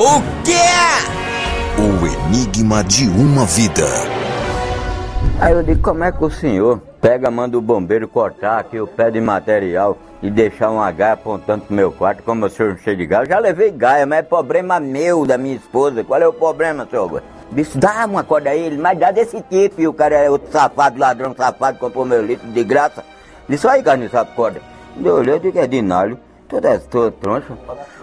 O quê? O enigma de uma vida. Aí eu digo, como é que o senhor pega, manda o bombeiro cortar aqui o pé de material e deixar uma gaia apontando pro meu quarto, como o senhor não cheio de gaia? Eu já levei gaia, mas é problema meu, da minha esposa. Qual é o problema, senhor? Disse, dá uma corda aí, ele, mas dá desse tipo. E o cara é outro safado, ladrão safado, comprou meu litro de graça. Disse, aí, carne, essa corda. Eu olhei, eu digo, é de nalho. Toda, toda troncha.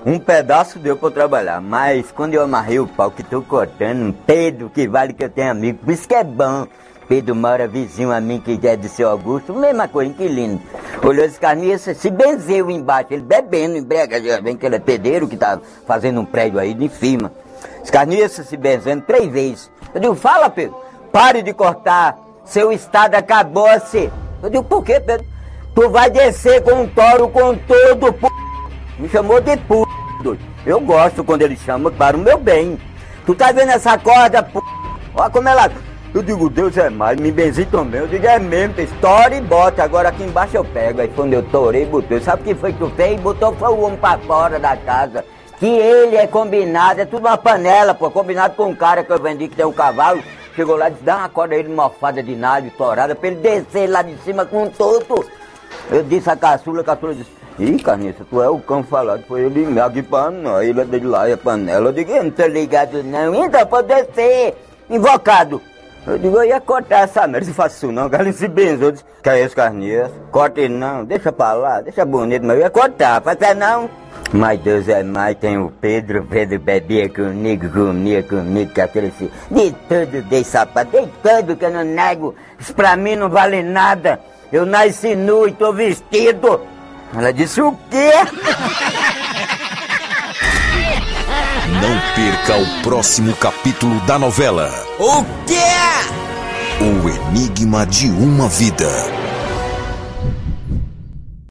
Um pedaço deu eu trabalhar, mas quando eu amarrei o pau que tô cortando, Pedro, que vale que eu tenho amigo, por isso que é bom. Pedro mora vizinho a mim, que é de seu Augusto, mesma coisa, inquilino. Olhou esse carninho, se benzeu embaixo, ele bebendo, embrega, já vem que ele é pedreiro que tá fazendo um prédio aí de. Esse carninho se benzendo três vezes. Eu digo, fala Pedro, pare de cortar, seu estado acabou-se. Eu digo, por quê, Pedro? Tu vai descer com um toro com todo, p... Me chamou de p... Eu gosto quando ele chama para o meu bem. Tu tá vendo essa corda, p... Olha como ela... Eu digo, Deus é mais, me benzi também. Eu digo, é mesmo, estoura e bota. Agora aqui embaixo eu pego. Aí quando eu torei, botei. Sabe o que foi que tu fez? Botou foi o homem pra fora da casa. Que ele é combinado, é tudo uma panela, pô. Combinado com um cara que eu vendi que tem um cavalo. Chegou lá e disse, dá uma corda a ele, uma fada de nalho torada, pra ele descer lá de cima com um toto. Eu disse a caçula, a caçula disse, Ih, Carniça, tu é o cão falado, foi ele me aqui pra nós, ele é de lá, é panela. Eu digo, eu não tô ligado não, então pode descer, invocado. Eu digo, eu ia cortar essa merda, se faço isso não, galinha se benzou, disse, que é esse carniça, corta ele não, deixa pra lá, deixa bonito, mas eu ia cortar, faz não. Mas Deus é mais, tem o Pedro, Pedro bebia comigo, comia comigo, que aquele se... De tudo dei sapato, de tudo que eu não nego, isso pra mim não vale nada. Eu nasci nu e tô vestido. Ela disse o quê? Não perca o próximo capítulo da novela. O quê? O Enigma de uma Vida.